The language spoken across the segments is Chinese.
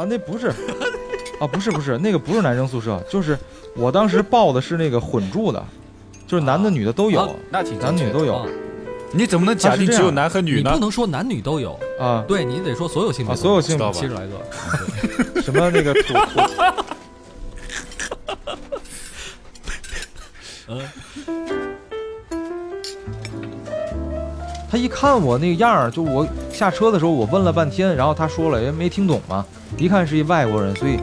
啊，那不是，啊，不是不是，那个不是男生宿舍，就是我当时报的是那个混住的，就是男的女的都有啊那挺男女都有啊你怎么能假定只有男和女呢你不？能说男女都有，啊，对你得说所有性别啊，所有性别七十来个，什么那个土土，他一看我那个样儿，就我下车的时候，我问了半天，然后他说了，也没听懂嘛。一看是一外国人，所以，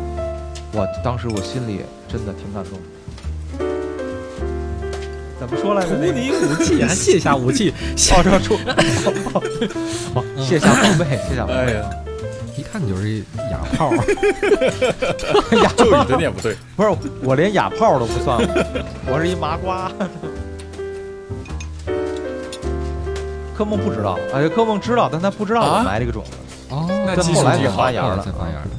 我当时我心里真的挺感动。怎么说来着？那个你武器，还卸下武器，哦，这出，卸下装备，卸下装备。一看你就是。一哑炮。哑咒语的念不对。不是，我连哑炮都不算，我是。一麻瓜。柯梦不知道，哎，柯梦知道，但他不知道我埋这个种子。那技术后来才发芽了 才。发芽的。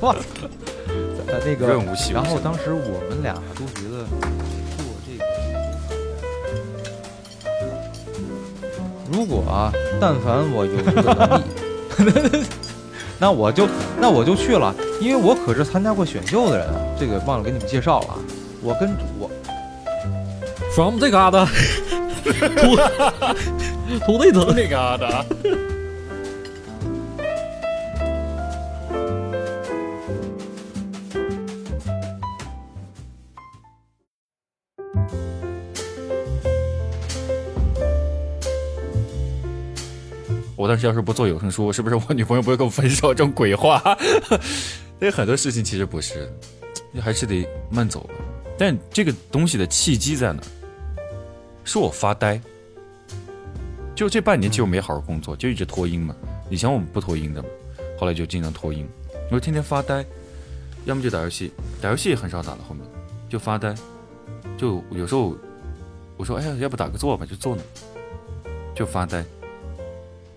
哇，呃，那个润物细无然后当时我们俩都觉得做这个，如果啊，但凡我有这个能力，那我就那我就去了，因为我可是参加过选秀的人啊。这个忘了给你们介绍了啊，我跟我 From 这嘎达，土土地子，那个的，我当时要是不做有声书，是不是我女朋友不会跟我分手？这种鬼话，所以很多事情其实不是，还是得慢走。但这个东西的契机在哪？是我发呆。就这半年，其实我没好好工作，就一直拖音嘛。以前我们不拖音的嘛，后来就经常拖音。我就天天发呆，要么就打游戏，打游戏也很少打了。后面就发呆，就有时候我说：“哎呀，要不打个坐吧？”就坐那，就发呆。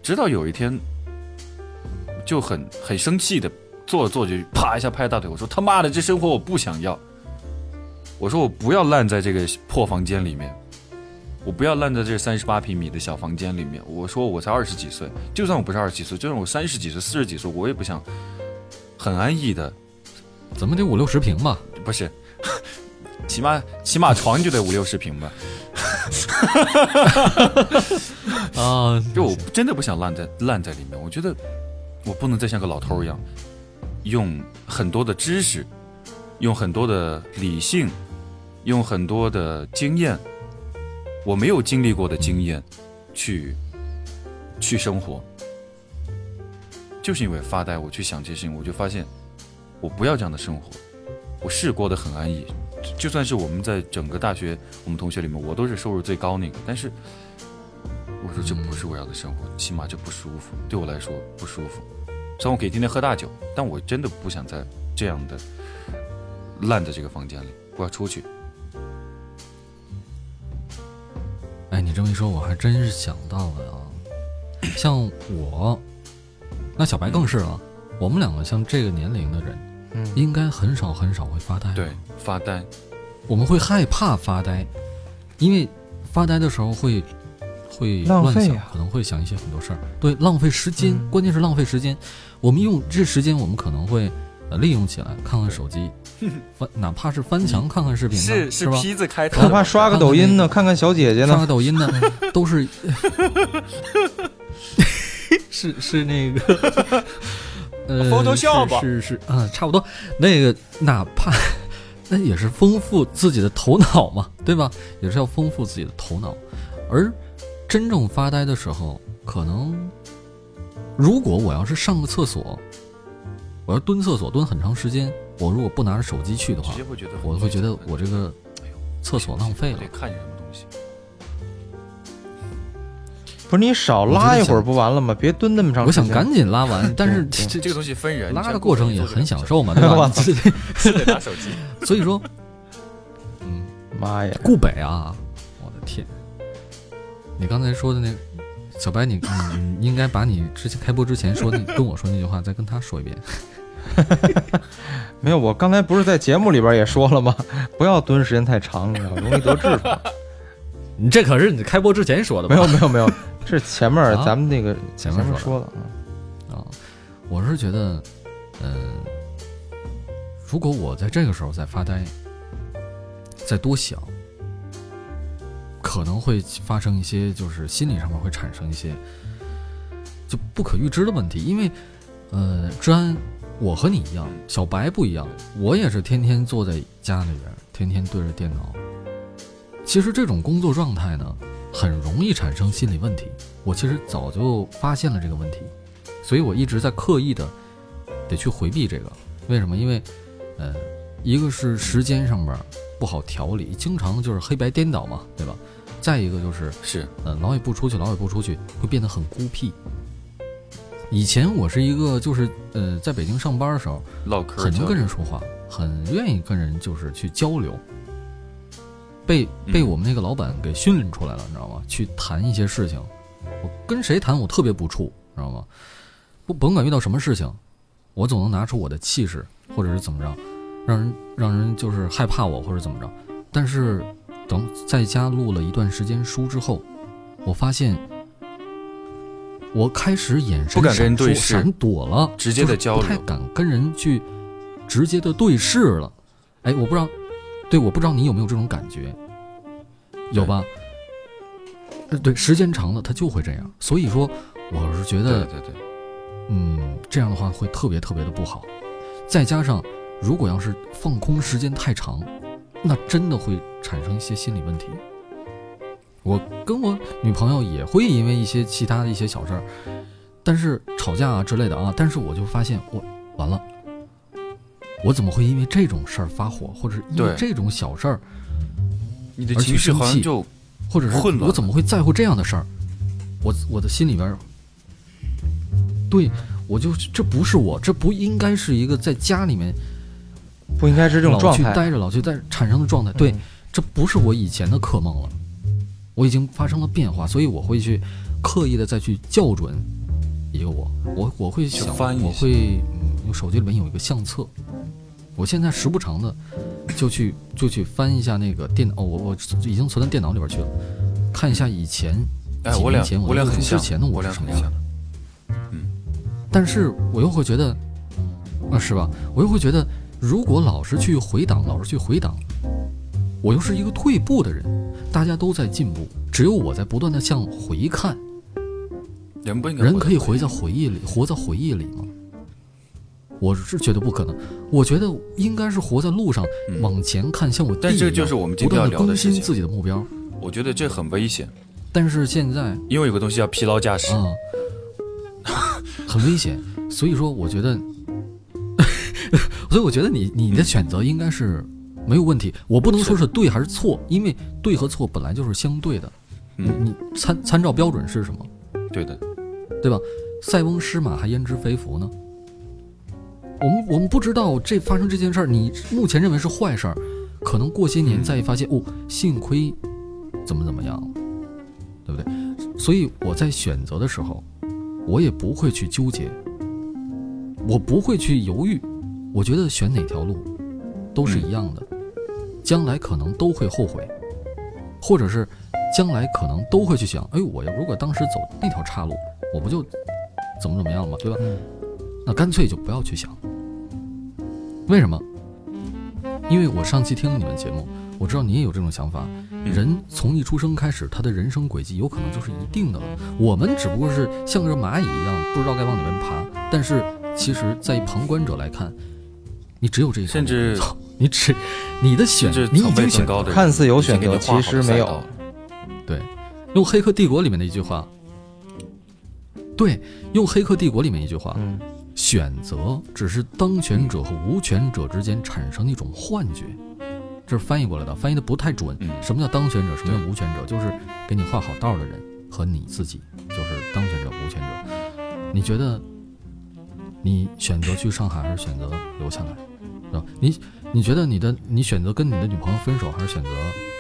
直到有一天，就很很生气的坐着坐着就啪一下拍大腿，我说：“他妈的，这生活我不想要。”我说：“我不要烂在这个破房间里面。”我不要烂在这三十八平米的小房间里面。我说我才二十几岁，就算我不是二十几岁，就算我三十几岁、四十几岁，我也不想很安逸的，怎么得五六十平吧？不是，起码起码床就得五六十平吧。啊，就我真的不想烂在烂在里面。我觉得我不能再像个老头一样，用很多的知识，用很多的理性，用很多的经验，我没有经历过的经验，去去生活。就是因为发呆，我去想这些事情，我就发现我不要这样的生活。我是过得很安逸，就算是我们在整个大学，我们同学里面，我都是收入最高那个，但是我说这不是我要的生活，起码这不舒服，对我来说不舒服。虽然我可以天天喝大酒，但我真的不想在这样的烂在这个房间里，我要出去。哎，你这么一说，我还真是想到了啊。像我，那小白更是了。我们两个像这个年龄的人，嗯应该很少很少会发呆。对，，发呆，我们会害怕发呆，因为发呆的时候会会乱想，浪费呀可能会想一些很多事儿。对，浪费时间，嗯关键是浪费时间。我们用这时间，我们可能会呃利用起来，看看手机，翻哪怕是翻墙看看视频呢，是吧？字开头哪怕刷个抖音呢，看看小姐姐呢刷抖音呢，都是 是是那个呃 Photoshop 是是是啊，差不多。那个哪怕 那也是丰富自己的头脑嘛，对吧？也是要丰富自己的头脑。而真正发呆的时候，可能如果我要是上个厕所，我要蹲厕所蹲很长时间，我如果不拿着手机去的话我会觉得我这个厕所浪费了。看见什么东西。不是你少拉一会儿不完了吗？别蹲那么长我时间。想赶紧拉完，但是这这个东西分人，拉的过程也很享受，嘛，对吧哇？是得 拿手机。所以说，嗯，妈呀！顾北啊，我的天！你刚才说的那个小白，你你你应该把你之前开播之前说的跟我说那句话再跟他说一遍。没有，我刚才不是在节目里边也说了吗？不要蹲时间太长，你知道吗容易得痔疮。你这可是你开播之前说的吧？没有没有没有，这 是前面啊咱们那个前面说的啊。啊，我是觉得，嗯、如果我在这个时候在发呆，再多想，可能会发生一些，就是心理上面会产生一些就不可预知的问题。因为，呃，治安，我和你一样，小白不一样，我也是天天坐在家里边，天天对着电脑。其实这种工作状态呢，很容易产生心理问题。我其实早就发现了这个问题，所以我一直在刻意的得去回避这个。为什么？因为，呃，一个是时间上面不好调理，经常就是黑白颠倒嘛，对吧？再一个就是，是呃，老也不出去，老也不出去，会变得很孤僻。以前我是一个，就是呃，在北京上班的时候，唠嗑，很能跟人说话，很愿意跟人就是去交流。被被嗯我们那个老板给训练出来了，你知道吗？去谈一些事情，我跟谁谈我特别不怵，知道吗？不甭管遇到什么事情，我总能拿出我的气势，或者是怎么着，让人让人就是害怕我，或者怎么着。但是等在家录了一段时间书之后，我发现我开始眼神不敢跟人闪烁对视闪躲了，直接的交流就是不太敢跟人去直接的对视了。哎，我不知道，对，我不知道你有没有这种感觉，有吧？呃，对，时间长了他就会这样。所以说，我是觉对得，对对，嗯，这样的话会特别特别的不好。再加上，如果要是放空时间太长，那真的会产生一些心理问题。我跟我女朋友也会因为一些其他的一些小事儿，但是吵架啊之类的啊，但是我就发现我完了，我怎么会因为这种事儿发火，或者是因为这种小事儿，你的情绪好像就或者是混乱我怎么会在乎这样的事儿？我我的心里边儿，对我就这不是我，这不应该是一个在家里面不应该是这种状态。去待着、老去待着产生的状态。对，嗯这不是我以前的噩梦了，我已经发生了变化，所以我会去刻意的再去校准一个我，我我会想，翻译我会嗯，我手机里面有一个相册，我现在时不常的就去就去翻一下那个电脑，哦我我已经存到电脑里边去了，看一下以前哎，几年我俩前我俩很像之前的我是什么样的嗯，但是我又会觉得，啊，是吧？我又会觉得，如果老是去回档，老是去回档，我又是一个退步的人，大家都在进步，只有我在不断的向回看。人不应该人可以活在回忆里，活在回忆里吗？我是觉得不可能，我觉得应该是活在路上，嗯往前看，像我但这就是我们今天要聊的更新自己的目标。我觉得这很危险，但是现在因为有个东西叫疲劳驾驶。啊，很危险。所以说，我觉得，所以我觉得你你的选择应该是没有问题。我不能说是对还是错，因为对和错本来就是相对的。你嗯，你参参照标准是什么？对的，对吧？塞翁失马还焉知非福呢？我们我们不知道这发生这件事儿，你目前认为是坏事儿，可能过些年嗯再一发现，哦，幸亏怎么怎么样了，对不对？所以我在选择的时候，我也不会去纠结，我不会去犹豫，我觉得选哪条路都是一样的，将来可能都会后悔，或者是将来可能都会去想，哎，我要如果当时走那条岔路，我不就怎么怎么样嘛，对吧？嗯那干脆就不要去想。为什么？因为我上期听了你们节目，我知道你也有这种想法。人从一出生开始，他的人生轨迹有可能就是一定的了。我们只不过是像个蚂蚁一样，不知道该往哪边爬。但是其实，在旁观者来看，你只有这一条路甚至你只你的选你已经选高的看似有选择，其实没有。对，用《黑客帝国》里面的一句话，对，用《黑客帝国》里面一句话，嗯，选择只是当权者和无权者之间产生的一种幻觉，这是翻译过来的，翻译的不太准。嗯什么叫当权者？什么叫无权者？就是给你画好道的人和你自己，就是当权者、无权者。你觉得你选择去上海还是选择留下来？是吧？你你觉得你的你选择跟你的女朋友分手还是选择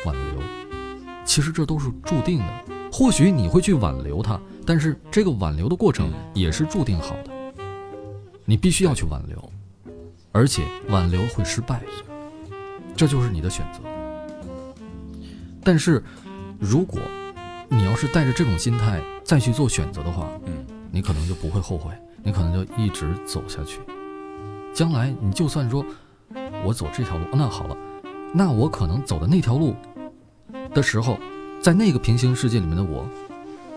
挽留？其实这都是注定的。或许你会去挽留她，但是这个挽留的过程嗯也是注定好的。你必须要去挽留，而且挽留会失败，这就是你的选择。但是，如果你要是带着这种心态再去做选择的话，嗯，你可能就不会后悔，你可能就一直走下去。将来你就算说，我走这条路，那好了，那我可能走的那条路的时候，在那个平行世界里面的我，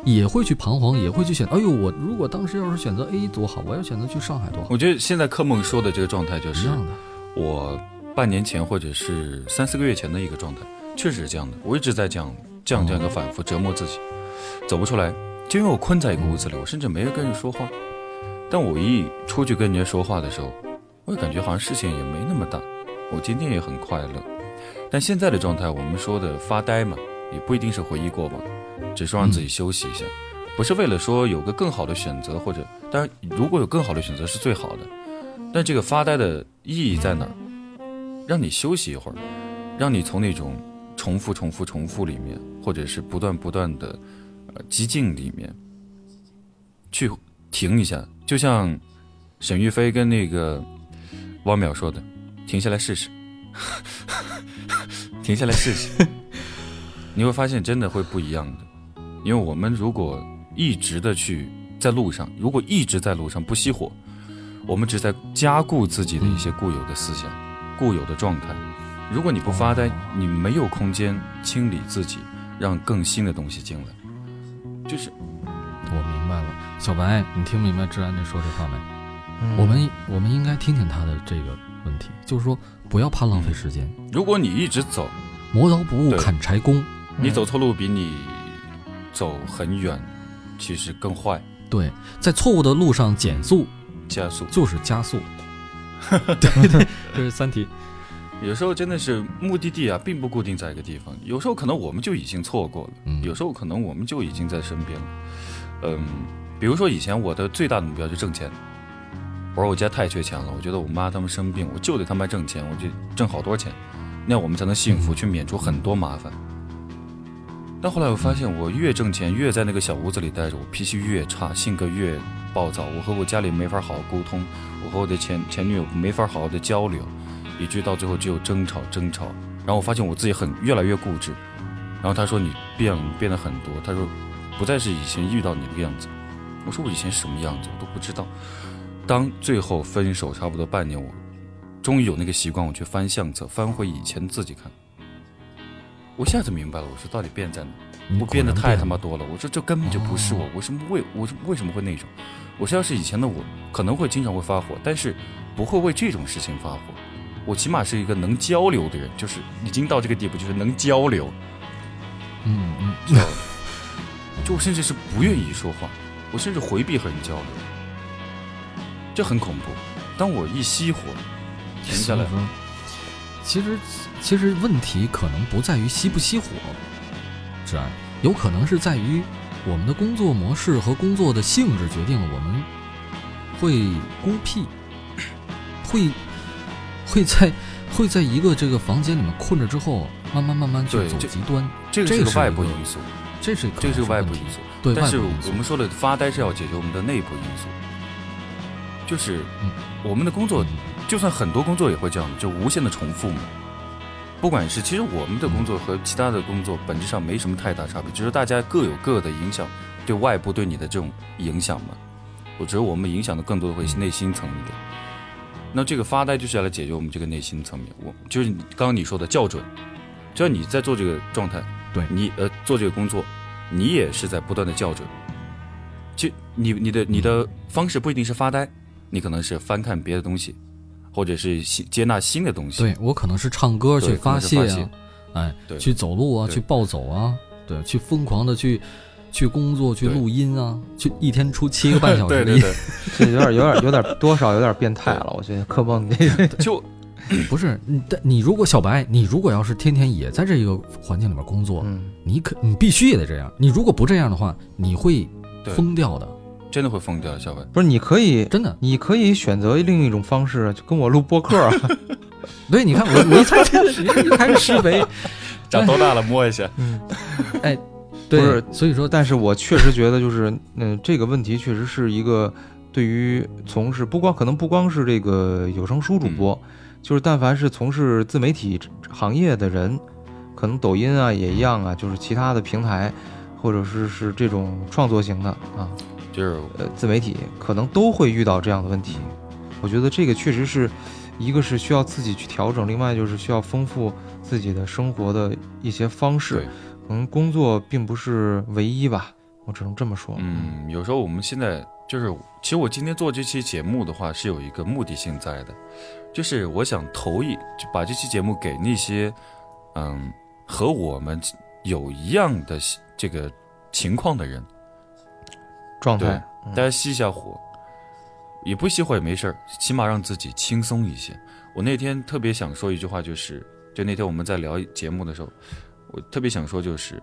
也会去彷徨，也会去选。哎呦，我如果当时要是选择 A 多好，我要选择去上海多好，我觉得现在柯梦说的这个状态就是一样的。我半年前或者是三四个月前的一个状态，确实是这样的。我一直在这样这样这样的反复折磨自己，走不出来，就因为我困在一个屋子里，我甚至没有跟人说话。但我一出去跟人家说话的时候，我也感觉好像事情也没那么大，我今天也很快乐。但现在的状态，我们说的发呆嘛，也不一定是回忆过往，只是说让自己休息一下，不是为了说有个更好的选择，或者当然如果有更好的选择是最好的。但这个发呆的意义在哪儿？让你休息一会儿，让你从那种重复、重复、重复里面，或者是不断、不断的呃激进里面，去停一下。就像沈玉飞跟那个汪淼说的：“停下来试试，停下来试试。”你会发现真的会不一样的。因为我们如果一直的去在路上，如果一直在路上不熄火。我们只在加固自己的一些固有的思想、固有的状态。如果你不发呆，你没有空间清理自己，让更新的东西进来。就是我明白了，小白，你听明白志安这说这话没？嗯我们我们应该听听他的这个问题，就是说不要怕浪费时间，如果你一直走，磨刀不误砍柴工。你走错路比你走很远，其实更坏，对，在错误的路上减速加速。就是加速。对对，这是三体。有时候真的是目的地啊，并不固定在一个地方。有时候可能我们就已经错过了，嗯有时候可能我们就已经在身边了。嗯，比如说以前我的最大的目标就是挣钱，我说我家太缺钱了，我觉得我妈他们生病，我就得他妈挣钱，我就挣好多钱，那样我们才能幸福，去免除很多麻烦。但后来我发现，我越挣钱，越在那个小屋子里待着，我脾气越差，性格越暴躁，我和我家里没法好好沟通，我和我的前前女友没法好好的交流，以至于到最后只有争吵争吵。然后我发现我自己很越来越固执。然后他说你变了，变得很多。他说不再是以前遇到你那个样子。我说我以前是什么样子我都不知道。当最后分手差不多半年，我终于有那个习惯，我去翻相册，翻回以前自己看。我一下子明白了，我说到底变在哪？我变得太他妈多了。我说这根本就不是我，我是为我是为什么会那种？我说要是以前的我，可能会经常会发火，但是不会为这种事情发火。我起码是一个能交流的人，就是已经到这个地步，就是能交流，嗯嗯，知道吧？就我甚至是不愿意说话，我甚至回避和人交流，这很恐怖。当我一熄火，停下来其实其实问题可能不在于熄不熄火，是啊，有可能是在于我们的工作模式和工作的性质决定了我们会孤僻，会会在会在一个这个房间里面困着之后，慢慢慢慢去走极端，这个是个外部因素，这是可这是个外部因素。对，但是我们说的发呆是要解决我们的内部因素，就是嗯我们的工作嗯就算很多工作也会这样，就无限的重复嘛。不管是，其实我们的工作和其他的工作本质上没什么太大差别，只是大家各有各的影响，对外部对你的这种影响嘛。我觉得我们影响的更多的会内心层面。那这个发呆就是要来解决我们这个内心层面。我就是刚刚你说的校准，只要你在做这个状态，对你呃做这个工作，你也是在不断的校准。就你你的你的方式不一定是发呆，你可能是翻看别的东西，或者是新接纳新的东西。对我可能是唱歌去发泄。啊哎，对。去走路啊，去暴走啊，对，去疯狂的去去工作，去录音啊，去一天出七个半小时对对对，这有点有点有点多少有点变态了，我觉得科梦你这就 不是你，但你如果小白，你如果要是天天也在这个环境里面工作，嗯，你可你必须也得这样，你如果不这样的话，你会疯掉的，真的会疯掉，小伟。不是你可以真的。你可以选择另一种方式，就跟我录播客啊。对，你看我我一猜你你开始施肥，长多大了摸一下？嗯，对，不是所以说但是我确实觉得就是，嗯、这个问题确实是一个对于从事不光可能不光是这个有声书主播，就是但凡是从事自媒体行业的人，可能抖音啊也一样啊，就是其他的平台，或者是是这种创作型的啊，就是呃自媒体，可能都会遇到这样的问题。我觉得这个确实是一个是需要自己去调整，另外就是需要丰富自己的生活的一些方式对。可能工作并不是唯一吧，我只能这么说。嗯，有时候我们现在就是，其实我今天做这期节目的话是有一个目的性在的，就是我想投一，就把这期节目给那些，嗯，和我们有一样的这个情况的人，状态，大家熄一下火，也不熄火也没事儿，起码让自己轻松一些。我那天特别想说一句话，就是，就那天我们在聊节目的时候，我特别想说，就是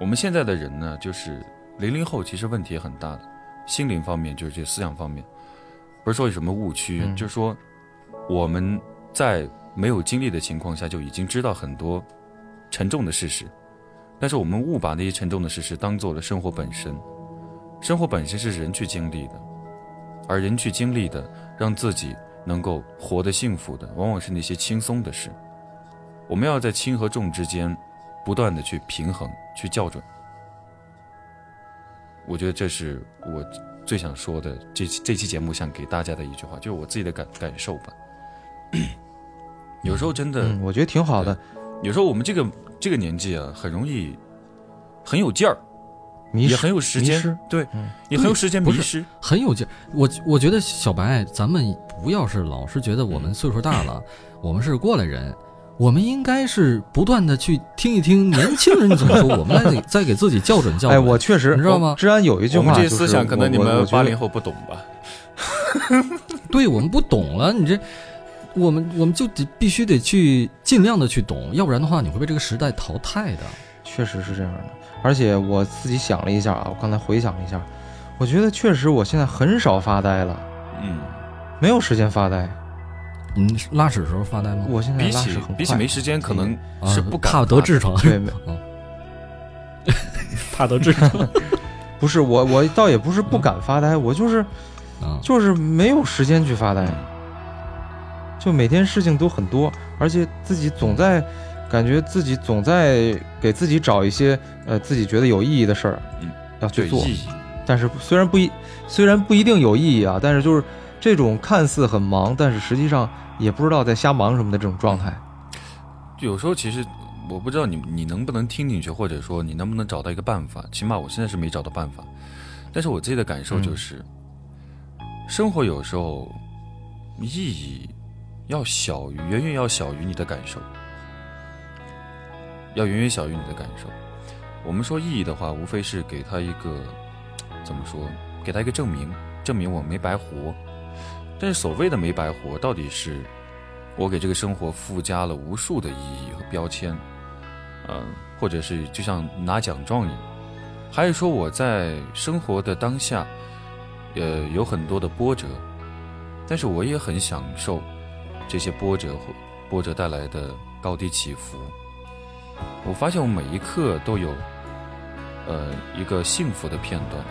我们现在的人呢，就是零零后，其实问题也很大的，心灵方面就是这思想方面，不是说有什么误区，嗯就是说我们在没有经历的情况下就已经知道很多沉重的事实，但是我们误把那些沉重的事实当做了生活本身。生活本身是人去经历的，而人去经历的，让自己能够活得幸福的，往往是那些轻松的事。我们要在轻和重之间，不断的去平衡，去校准。我觉得这是我最想说的，这这期节目想给大家的一句话，就是我自己的感感受吧。有时候真的，嗯，我觉得挺好的，有时候我们这个这个年纪啊，很容易很有劲儿，迷失也很有时间，对，嗯也很有时间不是迷失。很有劲。我我觉得小白，咱们不要是老是觉得我们岁数大了，我们是过来人，我们应该是不断的去听一听年轻人怎么说，我们来给再给自己校准校哎，准。我确实，你知道吗治安有一句我们话就是这思想可能你们八零后不懂吧？对我们不懂了，你这。我们我们就得必须得去尽量的去懂，要不然的话你会被这个时代淘汰的。确实是这样的。而且我自己想了一下啊，我刚才回想了一下，我觉得确实我现在很少发呆了，嗯，没有时间发呆。你拉屎的时候发呆吗？我现在比起拉屎很快，比起没时间，可能啊是不敢怕得痔疮，对，没。怕得痔疮。不是我我倒也不是不敢发呆，我就是啊，就是没有时间去发呆，嗯。就每天事情都很多，而且自己总在感觉自己总在给自己找一些呃自己觉得有意义的事儿，嗯，要去做。但是虽然不一虽然不一定有意义啊，但是就是这种看似很忙，但是实际上也不知道在瞎忙什么的这种状态。有时候其实我不知道你你能不能听进去，或者说你能不能找到一个办法。起码我现在是没找到办法，但是我自己的感受就是，生活有时候意义要小于远远要小于你的感受，要远远小于你的感受。我们说意义的话，无非是给他一个怎么说，给他一个证明，证明我没白活。但是所谓的没白活，到底是我给这个生活附加了无数的意义和标签，嗯、或者是就像拿奖状一样，还是说我在生活的当下，呃，有很多的波折，但是我也很享受这些波折或波折带来的高低起伏。我发现我每一刻都有，呃，一个幸福的片段。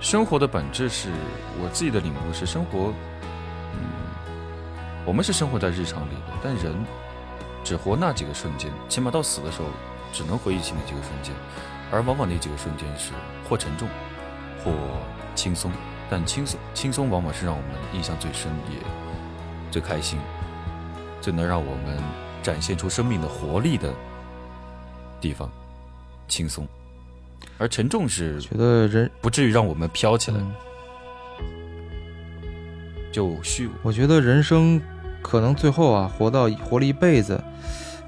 生活的本质是我自己的领悟是生活，嗯，我们是生活在日常里的，但人只活那几个瞬间，起码到死的时候只能回忆起那几个瞬间，而往往那几个瞬间是或沉重，或轻松，但轻松轻松往往是让我们印象最深，也最开心，最能让我们展现出生命的活力的地方，轻松，而沉重是觉得人，不至于让我们飘起来，嗯，就虚无。我觉得人生可能最后啊，活到活了一辈子，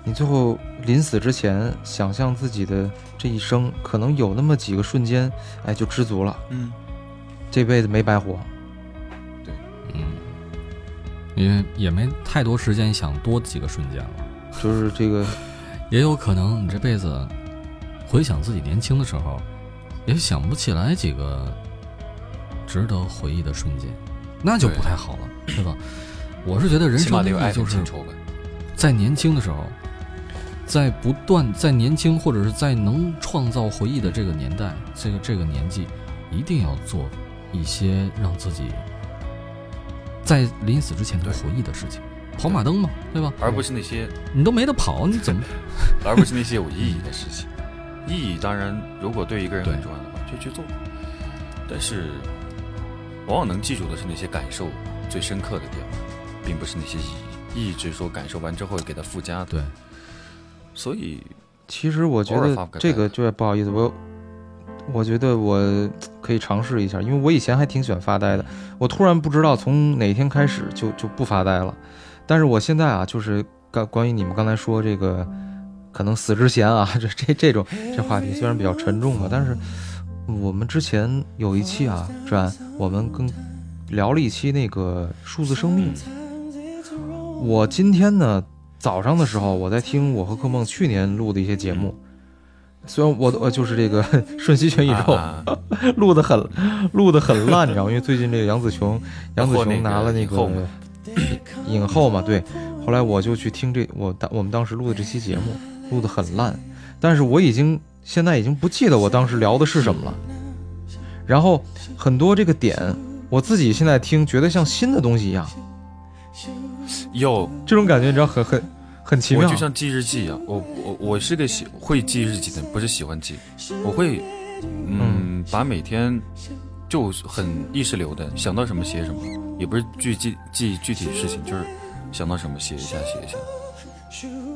你最后临死之前，想象自己的这一生，可能有那么几个瞬间，哎，就知足了，嗯，这辈子没白活。嗯，也也没太多时间想多几个瞬间了，就是这个，也有可能你这辈子回想自己年轻的时候，也想不起来几个值得回忆的瞬间，那就不太好了，对吧？我是觉得人生的意义就是。在年轻的时候，在不断在年轻或者是在能创造回忆的这个年代，这个这个年纪，一定要做一些让自己在临死之前能回忆的事情，跑马灯嘛，对吧？而不是那些，你都没得跑，你怎么？而不是那些有意义的事情。意义当然，如果对一个人很重要的话，就去做。但是往往能记住的是那些感受最深刻的地方，并不是那些意义，一直说感受完之后给它附加的。对，所以其实我觉得这个就不好意思，我我觉得我可以尝试一下，因为我以前还挺喜欢发呆的，我突然不知道从哪天开始就就不发呆了。但是我现在啊，就是关关于你们刚才说这个，可能死之前啊，这这这种这话题虽然比较沉重吧，但是我们之前有一期啊，志安，我们跟聊了一期那个数字生命。我今天呢早上的时候，我在听我和柯梦去年录的一些节目，虽然我呃就是这个 瞬息全宇宙、啊 录的很录的很烂，你知道吗？因为最近这个杨紫琼杨紫琼拿了那个 影后嘛，对。后来我就去听这我当我们当时录的这期节目，录的很烂，但是我已经现在已经不记得我当时聊的是什么了。然后很多这个点，我自己现在听觉得像新的东西一样，有这种感觉你知道很很很奇妙我就。像记日记一样，我我我是个喜会记日记的人，不是喜欢记，我会嗯把每天就很意识流的想到什么写什么，也不是具记记具体的事情，就是想到什么写一下写一下。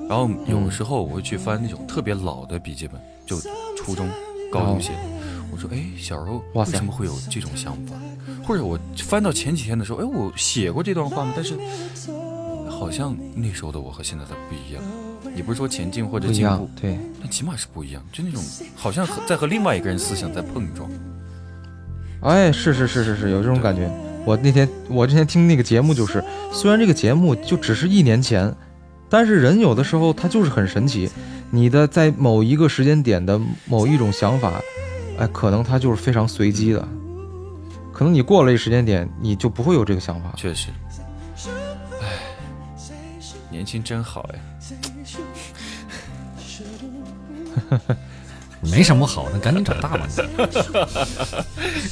然后有时候我会去翻那种特别老的笔记本，就初中、高中写的。我说，哎，小时候为什么会有这种想法？或者我翻到前几天的时候，哎，我写过这段话吗？但是好像那时候的我和现在的不一样，也不是说前进或者进步，，对，但起码是不一样，就那种好像和在和另外一个人思想在碰撞。哎，是是是是是，有这种感觉。我那天我之前听那个节目，就是虽然这个节目就只是一年前，但是人有的时候他就是很神奇，你的在某一个时间点的某一种想法，哎，可能它就是非常随机的，可能你过了一时间点，你就不会有这个想法。确实，哎，年轻真好哎。没什么好的，赶紧长大吧你。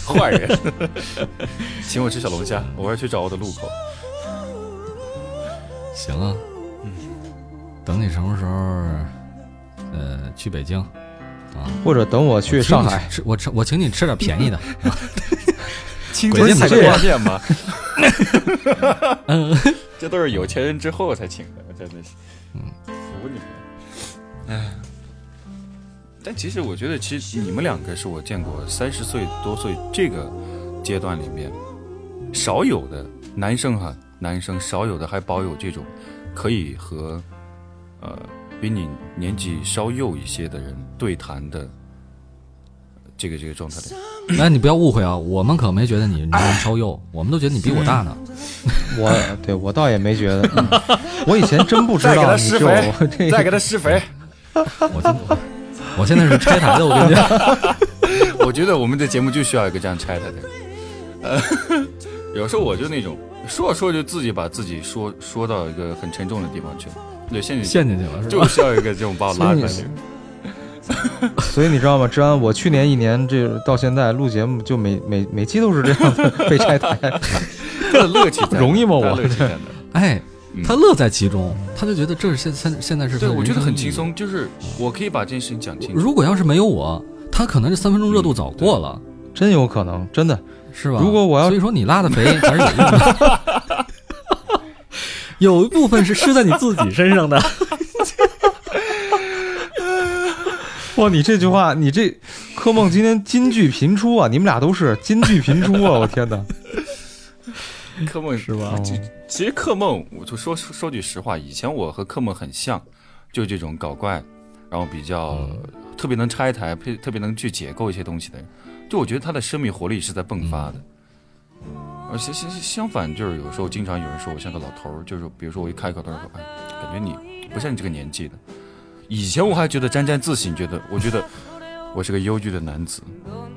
坏人，请我吃小龙虾，我要去找我的路口。行啊，等你什么时候，呃，去北京啊？或者等我去上海，吃我吃我请你吃点便宜的。青鬼菜这样挂面吗？嗯，这都是有钱人之后才请的，真的是，嗯，服你们。唉，但其实我觉得，其实你们两个是我见过三十岁多岁这个阶段里面少有的男生哈，男生少有的还保有这种可以和呃比你年纪稍幼一些的人对谈的这个这个状态的 那。哎，你不要误会啊，我们可没觉得你年龄超幼，我们都觉得你比我大呢。我对我倒也没觉得，嗯 我以前真不知再给他道你就施肥再给他施肥。我我现在是拆台的，我跟你讲。我觉得我们的节目就需要一个这样拆台的人。呃，有时候我就那种说着说着就自己把自己说说到一个很沉重的地方去了，对，陷陷进去了是就？需要一个这种把我拉出来。所以你知道吗，治安？我去年一年这到现在录节目，就每每每期都是这样的被拆台。这 乐趣在容易吗我它乐趣在哪？哎嗯，他乐在其中，他就觉得这是现现现在是他对，我觉得很轻。松，就是我可以把这件事情讲清楚。如果要是没有我，他可能这三分钟热度早过了，真有可能，真的。是吧？如果我要所以说你拉的肥还是有用的，有一部分是施在你自己身上的。哇，你这句话，你这柯梦今天金句频出啊！你们俩都是金句频出啊！我天哪，柯梦是吧哦其其实柯梦，我就说说说句实话，以前我和克梦很像，就这种搞怪，然后比较、特别能拆台，特特别能去解构一些东西的人。就我觉得他的生命活力是在迸发的。而相相相反，就是有时候经常有人说我像个老头儿，就是比如说我一开口，他说：“哎，感觉你不像你这个年纪的。”以前我还觉得沾沾自喜，觉得我觉得 我是个忧郁的男子，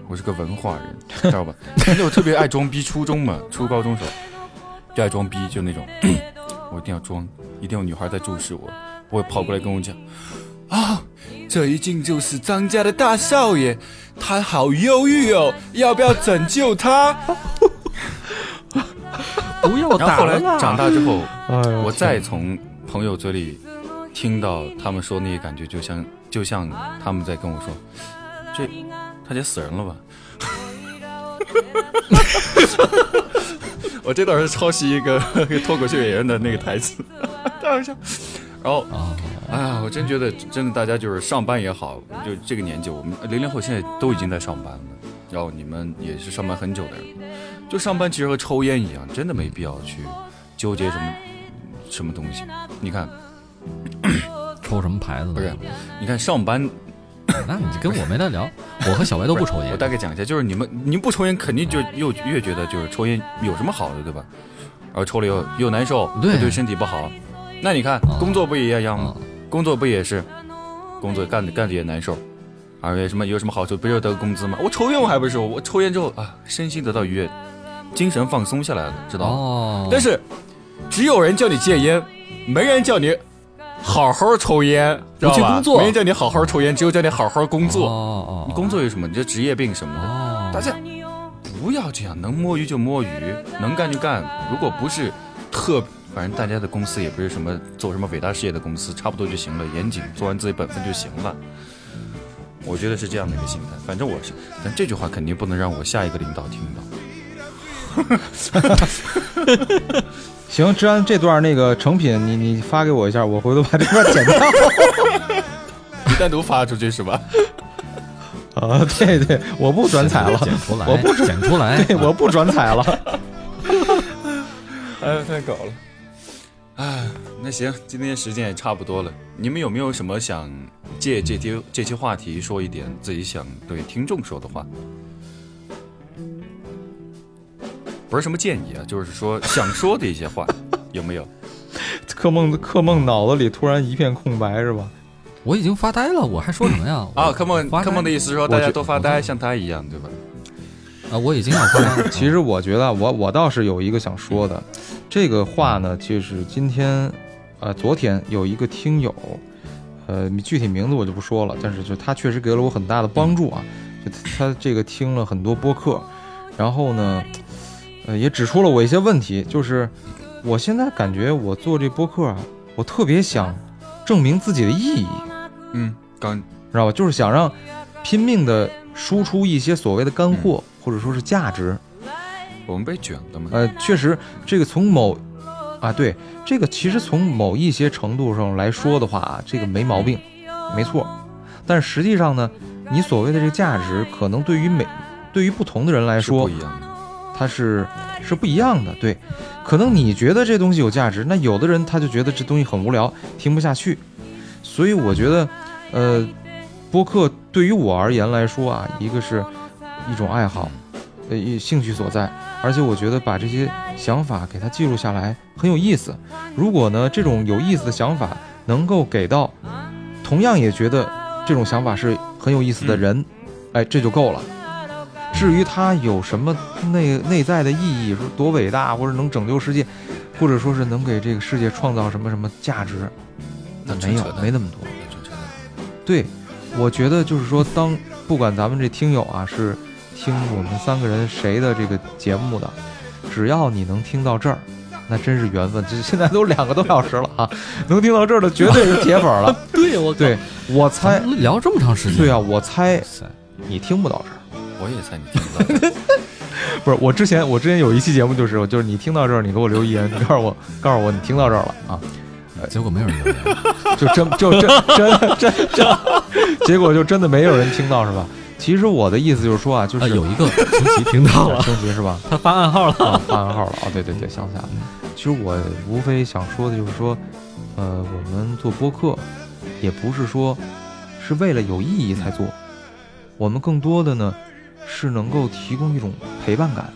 我是个文化人，知道吧？那会儿特别爱装逼，初中嘛，初高中时候就爱装逼，就那种 我一定要装，一定有女孩在注视我，我会跑过来跟我讲啊，这一定就是张家的大少爷，他好忧郁哦，要不要拯救他？不要然后后来长大之后，我再从朋友嘴里听到他们说那些感觉，就像就像他们在跟我说，这他姐死人了吧？我这段是抄袭一个 脱口秀演员的那个台词，太好笑。然后，啊，哎呀，我真觉得，真的大家就是上班也好，就这个年纪，我们零零后现在都已经在上班了，然后你们也是上班很久的人，就上班其实和抽烟一样，真的没必要去纠结什么什么东西。你看，抽什么牌子的？不是，你看上班，那你跟我没得聊。我和小白都不抽烟我。大概讲一下，就是你们您不抽烟，肯定就又越觉得就是抽烟有什么好的，对吧？然后抽了又又难受，对又对身体不好。那你看啊工作不也一样吗啊？工作不也是，工作干着干着也难受，而且什么有什么好处？不就得工资吗？我抽烟我还不是，我抽烟之后啊，身心得到愉悦，精神放松下来了，知道吗？哦，但是只有人叫你戒烟，没人叫你好好抽烟，知道吧不去工作没人叫你好好抽烟，只有叫你好好工作。哦哦，你工作有什么？你这职业病什么的，哦，大家不要这样，能摸鱼就摸鱼，能干就干。如果不是特，反正大家的公司也不是什么做什么伟大事业的公司，差不多就行了，严谨做完自己本分就行了。我觉得是这样的一个心态，反正我是，但这句话肯定不能让我下一个领导听到。行，治安这段那个成品，你你发给我一下，我回头把这段剪掉。你单独发出去是吧？啊，对对，我不转采了，剪出来，我不转剪出来，对，我不转采了。哎呀，太搞了！哎，那行，今天时间也差不多了。你们有没有什么想借这期这期话题说一点自己想对听众说的话？不是什么建议啊，就是说想说的一些话，有没有？柯梦柯梦脑子里突然一片空白是吧？我已经发呆了，我还说什么呀？啊，我柯梦，柯梦的意思是说大家都发呆，像他一样，对吧？啊，我已经要发呆了。其实我觉得我我倒是有一个想说的，这个话呢，就是今天，呃，昨天有一个听友，呃，具体名字我就不说了，但是就他确实给了我很大的帮助啊，就他这个听了很多播客，然后呢，呃，也指出了我一些问题，就是我现在感觉我做这播客啊，我特别想证明自己的意义，嗯，刚知道吧？就是想让拼命的输出一些所谓的干货，或者说是价值。我们被卷的嘛，呃，确实，这个从某啊，对，这个其实从某一些程度上来说的话啊，这个没毛病，没错。但是实际上呢，你所谓的这个价值，可能对于每对于不同的人来说不，一样的。它是是不一样的。对，可能你觉得这东西有价值，那有的人他就觉得这东西很无聊，听不下去。所以我觉得，呃，播客对于我而言来说啊，一个是一种爱好，呃，兴趣所在，而且我觉得把这些想法给它记录下来很有意思。如果呢，这种有意思的想法能够给到同样也觉得这种想法是很有意思的人，哎，这就够了。至于它有什么内内在的意义，说多伟大，或者能拯救世界，或者说是能给这个世界创造什么什么价值，那没有没那么多。对，我觉得就是说，当不管咱们这听友啊是听我们三个人谁的这个节目的，只要你能听到这儿，那真是缘分。这现在都两个多小时了啊，能听到这儿的绝对是铁粉了。对，我对，我猜，聊这么长时间，对啊，我猜，你听不到这儿。我也猜你听不到。不是，我之前我之前有一期节目就是就是你听到这儿，你给我留言，你告诉我告诉我你听到这儿了啊，结果没有人留言。就真就真真真真，结果就真的没有人听到是吧？其实我的意思就是说啊，就是啊，有一个星奇听到了，升级是吧？他发暗号了。啊，发暗号了啊！对对对，想起来了。其实我无非想说的就是说，呃，我们做播客，也不是说是为了有意义才做，我们更多的呢是能够提供一种陪伴感。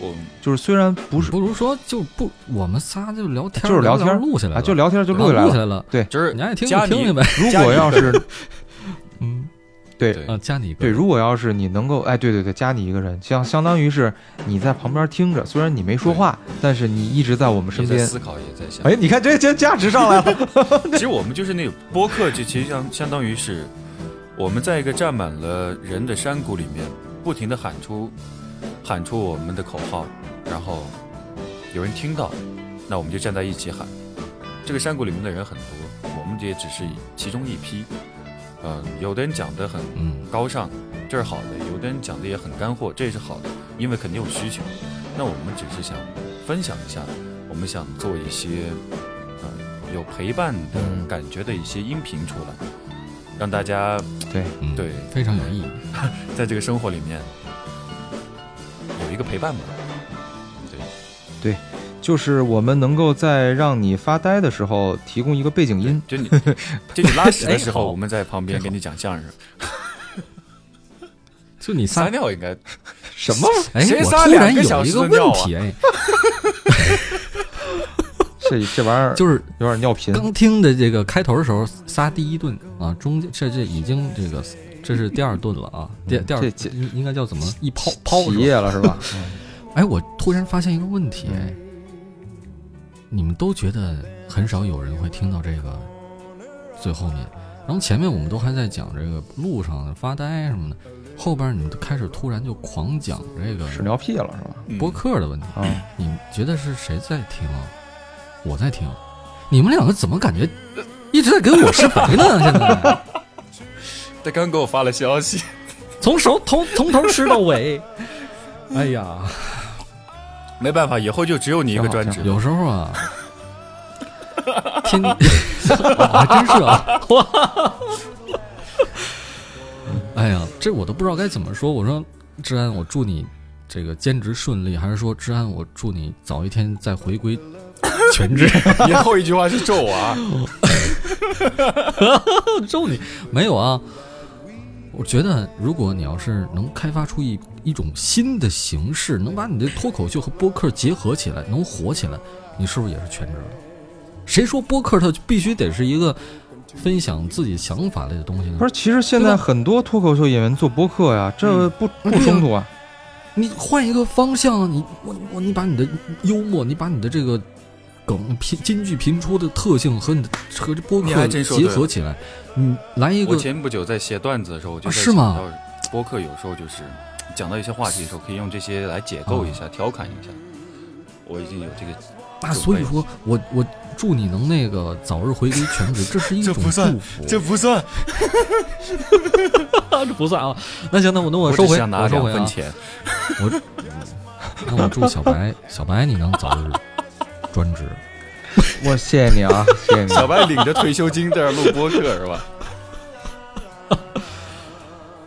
我就是虽然不是不如说就不，我们仨就聊天，就是聊天录下来就聊天就录录下来了。下来了。就是你爱听听听呗。如果要是 嗯，对对啊，加你一个对，如果要是你能够，哎，对对对，加你一个人，相相当于是你在旁边听着，虽然你没说话，但是你一直在我们身边。思考，也在想。哎，你看这这价值上来了。其实我们就是那个播客，就其实相相当于是我们在一个站满了人的山谷里面，不停地喊出喊出我们的口号，然后有人听到，那我们就站在一起喊。这个山谷里面的人很多，我们也只是其中一批。嗯、有的人讲得很嗯，高尚，这是好的；有的人讲的也很干货，这也是好的，因为肯定有需求。那我们只是想分享一下，我们想做一些呃有陪伴的嗯感觉的一些音频出来，让大家对，嗯对 非常有意义。在这个生活里面有一个陪伴吧。对，对就是我们能够在让你发呆的时候提供一个背景音。就你就你拉屎的时候，我们在旁边给你讲相声。就你撒撒尿应该什么？哎，谁我突然撒两个小有一个时的尿啊问题，哎，这这玩意儿就是有点尿频。刚听的这个开头的时候撒第一顿啊，中间这这已经这个这是第二顿了啊，第嗯第二这这应应该叫怎么一抛抛起是吧？夜了是吧？哎，我突然发现一个问题，你们都觉得很少有人会听到这个最后面，然后前面我们都还在讲这个路上发呆什么的，后边你们都开始突然就狂讲这个屎尿屁了是吧？播客的问题，啊，你们觉得是谁在听啊？我在听，你们两个怎么感觉一直在给我施肥呢？现在 他刚给我发了消息，从手从从头吃到尾，哎呀，没办法，以后就只有你一个专职。有时候啊，天，还真是啊，哇！哎呀，这我都不知道该怎么说。我说，治安，我祝你这个兼职顺利，还是说，治安，我祝你早一天再回归 全职？你后一句话是咒我啊，咒你没有啊？我觉得，如果你要是能开发出一一种新的形式，能把你的脱口秀和播客结合起来，能火起来，你是不是也是全职了？谁说播客它必须得是一个分享自己想法类的东西呢？不是，其实现在很多脱口秀演员做播客呀，这不不冲突啊。你换一个方向，你我我你把你的幽默，你把你的这个梗拼金句频出的特性和你的和这播你客结合起来，嗯来一个我个前不久在写段子的时候，我就是吗想到播客有时候就是讲到一些话题的时候，可以用这些来解构一下、调侃一下。我已经有这个，那所以说我我祝你能那个早日回归全职，这是一 种这不算祝福。这不算，这不算啊。那行，那我那我我收回，只想拿我收回啊。两分钱。我那我祝小白小白你能早日专职。我谢谢你啊，谢谢你。小白领着退休金在这录播客是吧？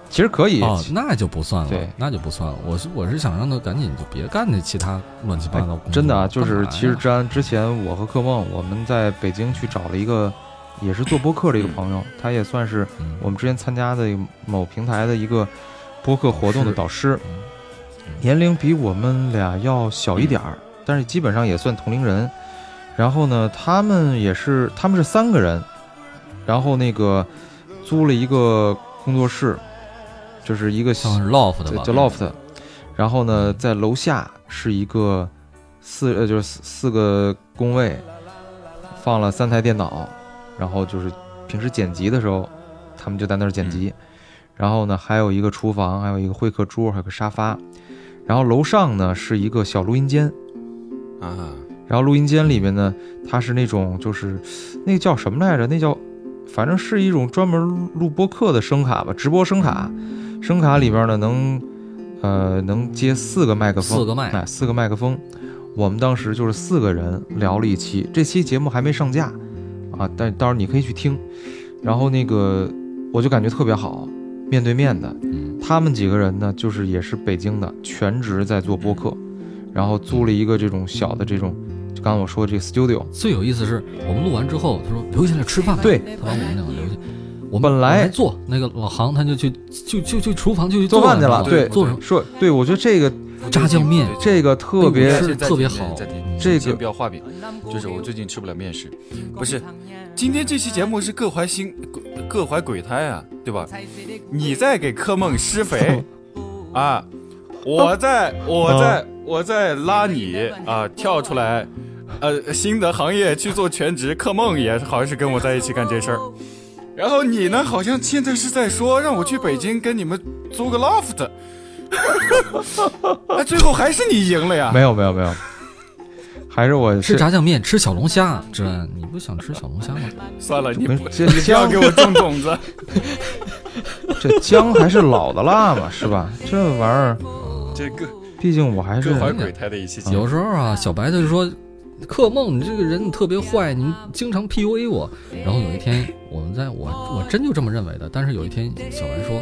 其实可以，哦，那就不算了，对。那就不算了。我是我是想让他赶紧就别干那其他乱七八糟工作、哎真的啊，就是其实治安之前，我和克梦我们在北京去找了一个也是做播客的一个朋友，他也算是嗯。我们之前参加的某平台的一个播客活动的导师，嗯。年龄比我们俩要小一点儿，但是基本上也算同龄人。然后呢，他们也是他们是三个人，然后那个租了一个工作室，就是一个像是 loft 的吧？叫 loft，然后呢，在楼下是一个四呃就是四四个工位，放了三台电脑，然后就是平时剪辑的时候，他们就在那儿剪辑，然后呢还有一个厨房，还有一个会客桌，还有个沙发，然后楼上呢是一个小录音间，啊，然后录音间里面呢，它是那种就是那个叫什么来着？那叫反正是一种专门录播客的声卡吧，直播声卡。声卡里边呢能呃能接四个麦克风，四个麦哎，四个麦克风。我们当时就是四个人聊了一期，这期节目还没上架啊，但到时候你可以去听。然后那个我就感觉特别好，面对面的。嗯，他们几个人呢，就是也是北京的，全职在做播客，然后租了一个这种小的这种，就刚刚我说的这个 studio。最有意思是我们录完之后，他说留下来吃饭，对。他把我们两个留下。我们本来我做那个老杭，他就去就就去厨房就去做饭去了对做什么？说，对我觉得这个炸酱面。这个特别特别好。这个不要画饼，就是我最近吃不了面食，不是，今天这期节目是各怀心各怀鬼胎啊，对吧？你在给柯梦施肥。啊，我在我在我在拉你啊跳出来，呃，新的行业去做全职，克梦也好像是跟我在一起干这事儿。然后你呢，好像现在是在说让我去北京跟你们租个 loft，哎，最后还是你赢了呀？没有没有没有，还是我吃炸酱面，吃小龙虾。志安，你不想吃小龙虾吗？算了，你不没这你不要给我种种子。这姜还是老的辣嘛，是吧？这玩意儿，这个毕竟我还是各怀鬼胎的一期节目。有时候啊，小白他就说：“克梦，你这个人特别坏，你经常 PUA 我。”然后有一天，我们在我我真就这么认为的。但是有一天，小白说：“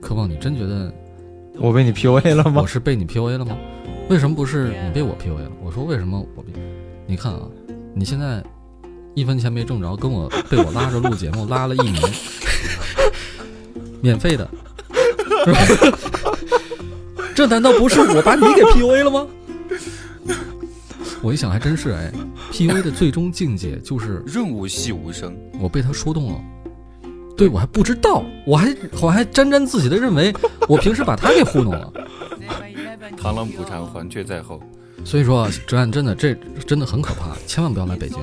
克梦，你真觉得我被你 PUA 了吗我？是被你 PUA 了吗？为什么不是你被我 PUA 了？”我说：“为什么我被？你看啊，你现在一分钱没挣着，跟我被我拉着录节目拉了一年，免费的，是吧？这难道不是我把你给 PUA 了吗？”我一想，还真是哎，PUA 的最终境界就是润物细无声，我被他说动了。对我还不知道，我还我还沾沾自喜的认为我平时把他给糊弄了。螳螂捕蝉，黄雀在后。所以说啊，哲安真的这真的很可怕，千万不要来北京。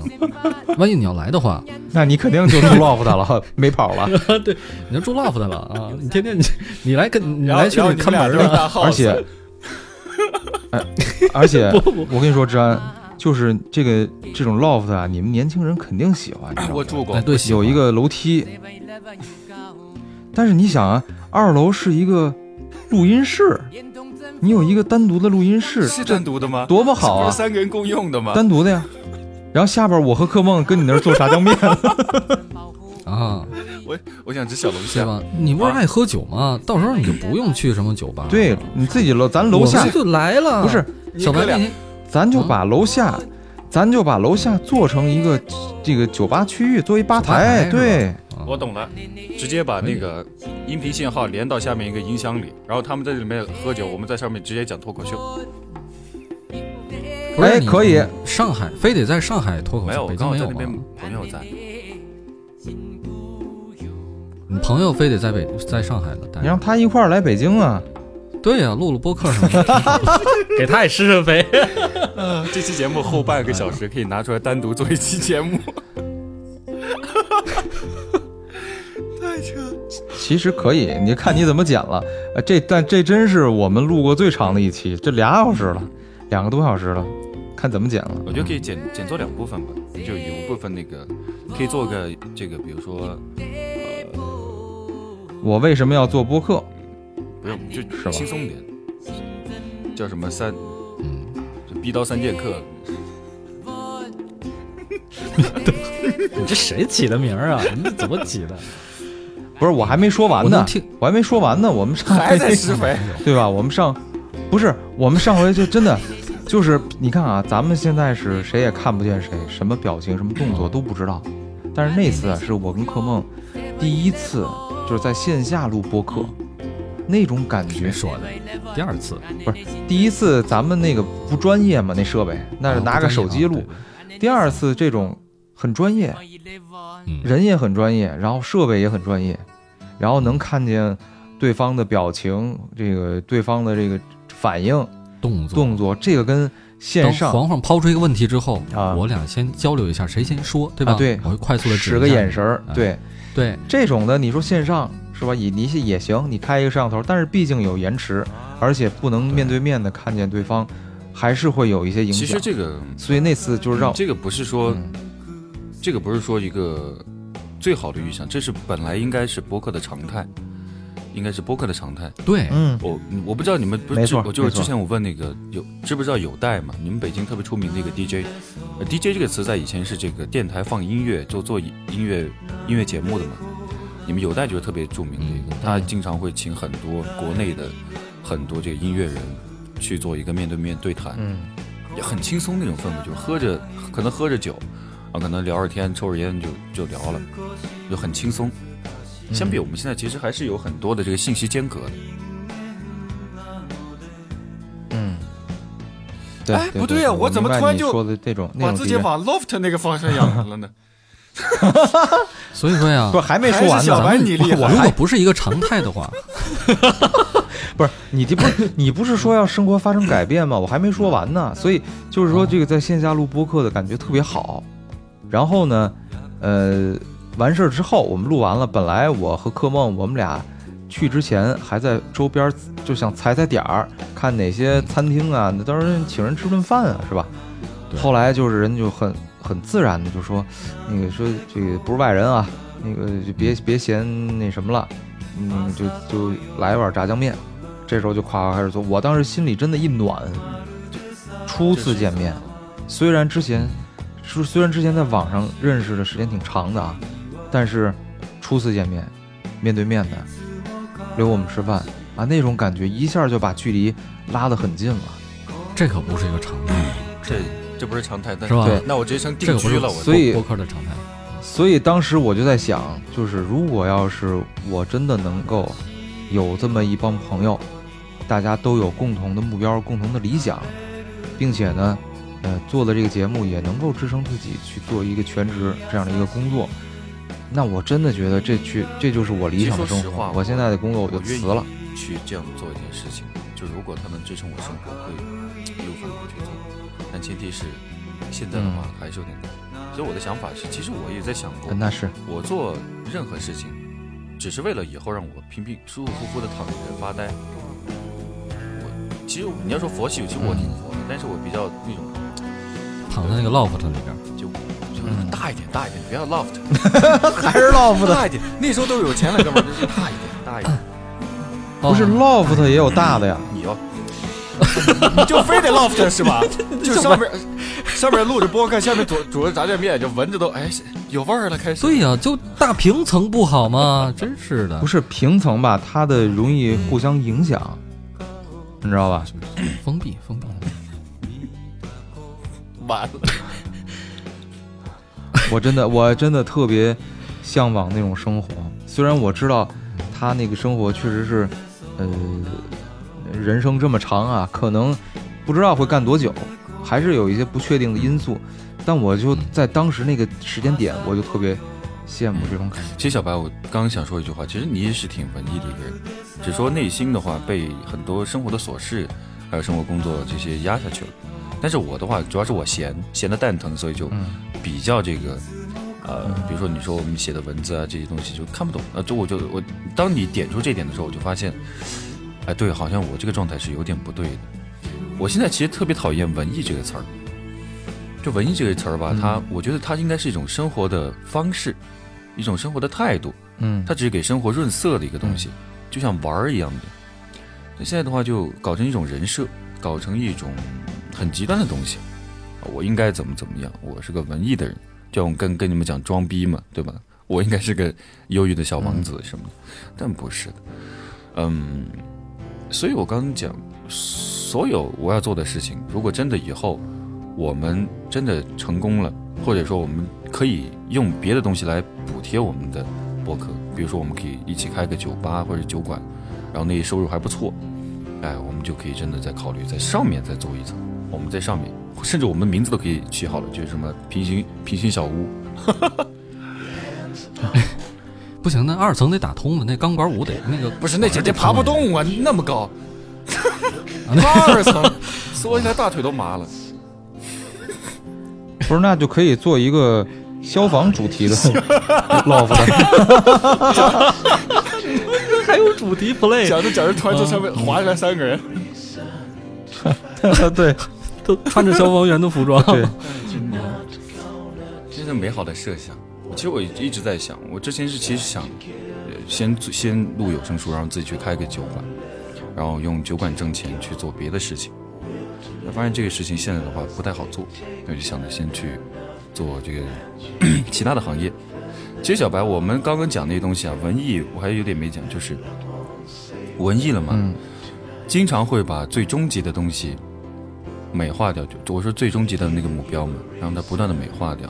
万一你要来的话，那你肯定就住 loft 了，没跑了。对你就住 loft 了啊！你天天你你来跟你来去然后你们看门的，俩是 而且，哎，而且 不不我跟你说，治安就是这个这种 loft 啊，你们年轻人肯定喜欢。你知道吗我住过哎，对，有一个楼梯，但是你想啊，二楼是一个录音室，你有一个单独的录音室，是这单独的吗？多么好啊是！三个人共用的吗？单独的呀。然后下边我和柯梦跟你那儿做炸酱面，啊，我我想吃小龙虾。对吧？你不是爱喝酒吗？到时候你就不用去什么酒吧，对你自己楼，咱楼下就来了。不是，小白哥俩咱就把楼下，咱就把楼下做成一个这个酒吧区域，做一吧台，对，啊我懂了，直接把那个音频信号连到下面一个音箱里，然后他们在这里面喝酒，我们在上面直接讲脱口秀。哎可以上海非得在上海脱口秀没有，秀，我北京没有刚好在那边吗？朋友在，你朋友非得在北在上海了，你让他一块儿来北京啊，对呀、录录播客什么的，给他也施施肥。这期节目后半个小时可以拿出来单独做一期节目。其实可以，你看你怎么剪了。呃，这但这真是我们录过最长的一期，这俩小时了，两个多小时了，看怎么剪了。我觉得可以剪剪做两部分吧，就有一部分那个可以做个这个，比如说我为什么要做播客？不用就是吧轻松点，叫什么三嗯，就逼刀三剑客，你这谁起的名儿啊？你这怎么起的？不是，我还没说完呢我听，我还没说完呢。我们上 还在施肥。对吧？我们上不是我们上回就真的就是你看啊，咱们现在是谁也看不见谁，什么表情、什么动作都不知道。但是那次啊，是我跟柯梦第一次就是在线下录播客，那种感觉谁说的？第二次，不是第一次，咱们那个不专业嘛，那设备那是拿个手机录。啊第二次这种很专业，嗯，人也很专业，然后设备也很专业，然后能看见对方的表情，这个对方的这个反应、动作。动作，这个跟线上黄黄抛出一个问题之后，啊。我俩先交流一下，谁先说，对吧？啊对。我会快速的使个眼神儿，哎。对。对，这种的，你说线上是吧？你你也行，你开一个摄像头，但是毕竟有延迟，而且不能面对面的看见对方，还是会有一些影响。其。实这个所以那次就是让这个不是说嗯这个不是说一个最好的预想，这是本来应该是播客的常态，应该是播客的常态。对，嗯，我我不知道你们不是我就是之前我问那个有知不知道有代嘛？你们北京特别出名的一个 DJ，呃 DJ 这个词在以前是这个电台放音乐就做音乐音乐节目的嘛。你们有代就是特别著名的一个，他经常会请很多国内的很多这个音乐人去做一个面对面对谈，嗯，也很轻松那种氛围，就是喝着可能喝着酒，啊，可能聊着天抽着烟就就聊了，就很轻松。相比我们现在其实还是有很多的这个信息间隔的。嗯，对，哎不对呀我怎么突然就说的这种把自己往 loft 那个方向养了呢？所以说呀不，还没说完呢小呢，白你厉害我如果不是一个常态的话，不是你这不是你不是说要生活发生改变吗？我还没说完呢，所以就是说这个在线下录播客的感觉特别好。然后呢，呃，完事儿之后我们录完了，本来我和柯梦我们俩去之前还在周边就想踩踩点儿，看哪些餐厅啊，那当然请人吃顿饭啊，是吧？后来就是人就很很自然的就说，那个说这个不是外人啊，那个就别别嫌那什么了，嗯，就就来一碗炸酱面。这时候就夸夸开始做，我当时心里真的一暖。初次见面，虽然之前是虽然之前在网上认识的时间挺长的啊，但是初次见面，面对面的留我们吃饭啊，那种感觉一下就把距离拉得很近了。这可不是一个常态，这这不是常态，但是吧？对那我直接成定居了，我所以播客的常态。所以当时我就在想，就是如果要是我真的能够有这么一帮朋友，大家都有共同的目标、共同的理想，并且呢，呃，做的这个节目也能够支撑自己去做一个全职这样的一个工作，那我真的觉得这去这就是我理想的生活。我现在的工作我就辞了。去这样做一件事情。就如果它能支撑我生活，会义无反顾去做。但前提是现在的话嗯还是有点难。所以我的想法是，其实我也在想过，那是，我做任何事情，只是为了以后让我平平舒舒服服的躺着发呆。我其实你要说佛系，其实我挺佛的，但是我比较那种躺在那个 loft 里边，就就大一点，大一点，不要 loft，还是 loft 大一点。那时候都有钱了，哥们儿，就是大一点，大一点。不是哦 loft 也有大的呀。你要，你就非得 loft 是吧？就上面上面录着播客，下面煮煮着炸酱面，就闻着都哎有味儿了，开始。对呀、就大平层不好吗？真是的，不是平层吧，它的容易互相影响，你知道吧？封闭封闭。完了，我真的，我真的特别向往那种生活。虽然我知道他那个生活确实是，呃，人生这么长啊，可能不知道会干多久，还是有一些不确定的因素。但我就在当时那个时间点，我就特别羡慕这种感觉。其实小白，我刚刚想说一句话，其实你也是挺文艺的一个人，只说内心的话被很多生活的琐事，还有生活工作这些压下去了。但是我的话，主要是我闲，闲的蛋疼，所以就嗯。比较这个，呃，比如说你说我们写的文字啊这些东西就看不懂，呃，就我就我，当你点出这点的时候，我就发现，哎，对，好像我这个状态是有点不对的。我现在其实特别讨厌“文艺”这个词儿，就“文艺”这个词儿吧，它我觉得它应该是一种生活的方式，一种生活的态度，嗯，它只是给生活润色的一个东西，就像玩儿一样的。那现在的话，就搞成一种人设，搞成一种很极端的东西。我应该怎么怎么样？我是个文艺的人，就像我跟跟你们讲装逼嘛，对吧？我应该是个忧郁的小王子什么的，但不是的。嗯，所以我刚刚讲，所有我要做的事情，如果真的以后我们真的成功了，或者说我们可以用别的东西来补贴我们的博客，比如说我们可以一起开个酒吧或者酒馆，然后那些收入还不错，哎，我们就可以真的再考虑在上面再做一层，我们在上面，甚至我们名字都可以取好了，就是什么平行平行小屋，不行，那二层得打通了，那钢管舞得那个 不是那姐姐 爬不动啊，那么高，二层，缩起来大腿都麻了。不是，那就可以做一个消防主题的 loft。还有主题 play，讲着讲着，突然从上面滑下来三个人，对，都 穿着消防员的服装。对 真是美好的设想。其实我一直在想，我之前是其实想，呃，先先录有声书，然后自己去开个酒馆，然后用酒馆挣钱去做别的事情。我发现这个事情现在的话不太好做，那我就想着先去做这个 其他的行业。其实小白，我们刚刚讲那些东西啊，文艺我还有点没讲，就是文艺了嘛，嗯经常会把最终极的东西美化掉，就我说最终极的那个目标嘛，让它不断的美化掉。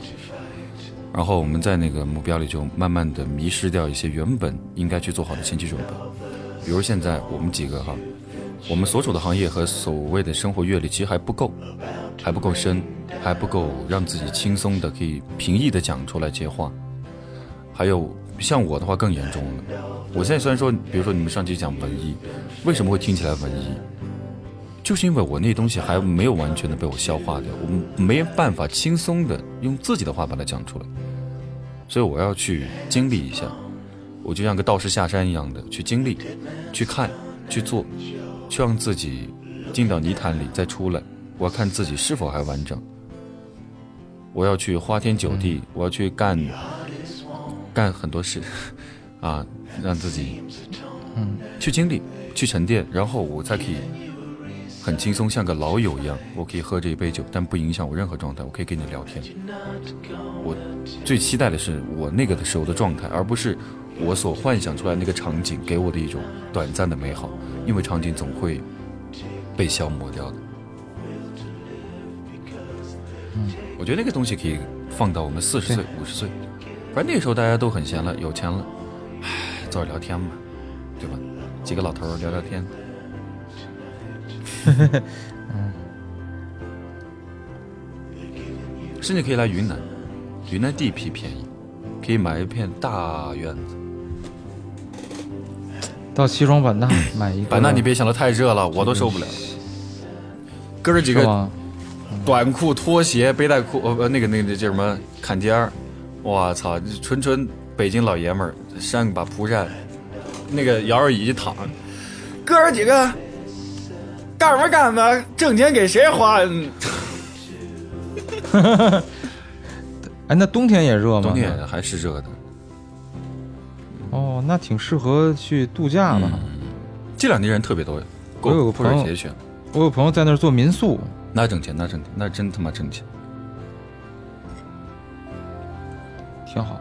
然后我们在那个目标里就慢慢的迷失掉一些原本应该去做好的前期准备，比如现在我们几个哈，我们所处的行业和所谓的生活阅历其实还不够，还不够深，还不够让自己轻松的可以平易的讲出来这些话。还有像我的话更严重了，我现在虽然说，比如说你们上期讲文艺，为什么会听起来文艺？就是因为我那东西还没有完全的被我消化掉，我没办法轻松的用自己的话把它讲出来，所以我要去经历一下，我就像个道士下山一样的去经历、去看、去做，去让自己进到泥潭里再出来，我要看自己是否还完整。我要去花天酒地，我要去干干很多事，啊，让自己嗯去经历、去沉淀，然后我才可以很轻松，像个老友一样，我可以喝这一杯酒，但不影响我任何状态，我可以跟你聊天。我最期待的是我那个的时候的状态，而不是我所幻想出来那个场景给我的一种短暂的美好，因为场景总会被消磨掉的。我觉得那个东西可以放到我们四十岁、五十岁，反正那个时候大家都很闲了，有钱了，唉，坐着聊天嘛，对吧？几个老头聊聊天。甚至可以来云南，云南地皮便宜，可以买一片大院子。到西双版纳买一个。版纳你别想的太热了，我都受不了。哥儿几个？短裤、拖鞋、背带裤，呃，不那个那个叫什么坎肩儿，我操，纯纯北京老爷们儿，扇把蒲扇，那个摇摇椅一躺，哥儿几个干什么干吧？挣钱给谁花？哎，那冬天也热吗？冬天还是热的。哦，那挺适合去度假的。这两年人特别多，我有个过朋友节去，我有朋友在那儿做民宿，那挣钱，那挣钱，那真他妈挣钱。挺好。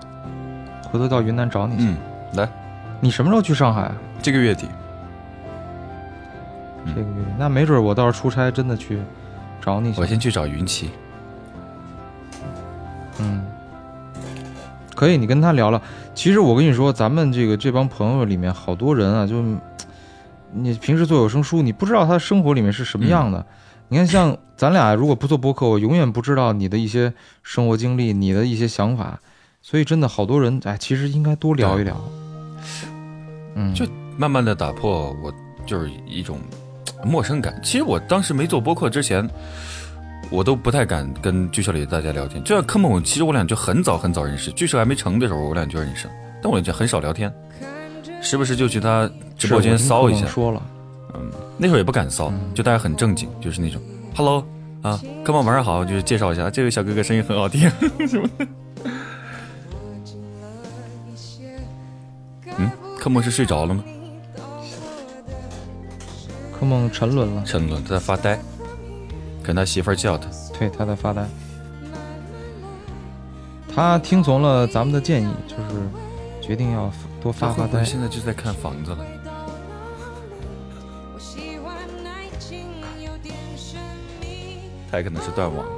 回头到云南找你去。嗯，来，你什么时候去上海啊？这个月底，这个月底，那没准我到时候出差真的去找你去。我先去找云奇。嗯，可以，你跟他聊聊。其实我跟你说，咱们这个这帮朋友里面，好多人啊，就你平时做有声书，你不知道他生活里面是什么样的。你看，像咱俩如果不做播客，我永远不知道你的一些生活经历，你的一些想法。所以真的好多人，哎，其实应该多聊一聊。嗯，就慢慢的打破我就是一种陌生感。其实我当时没做播客之前，我都不太敢跟剧社里的大家聊天。就像科梦，其实我俩就很早很早认识，剧社还没成的时候，我俩就认识。但我俩就很少聊天，时不时就去他直播间骚一下。说了，那时候也不敢骚，嗯就大家很正经，就是那种 “hello” 啊，科梦晚上好，就是介绍一下，这位小哥哥声音很好听 什么的。嗯，科梦是睡着了吗？柯梦沉沦了，沉沦，他在发呆，跟他媳妇儿叫他。对，他在发呆。他听从了咱们的建议，就是决定要多发发呆。现在就在看房子了。他也可能是断网了。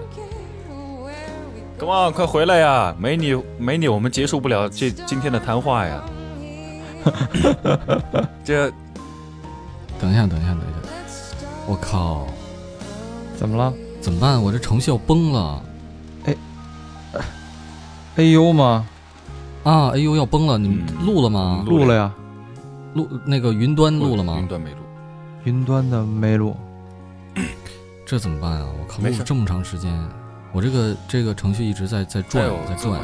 Come on，快回来呀！没你，没你，我们结束不了这今天的谈话呀。这等一下，等一下，等一下，我靠，怎么了怎么办？我这程序要崩了哎，哎呦吗？啊！哎呦，要崩了！你们嗯录了吗？录了呀，录那个云端录了吗云？端没录。云端的没录。这怎么办啊？我靠，录了这么长时间，我这个这个程序一直在在转在转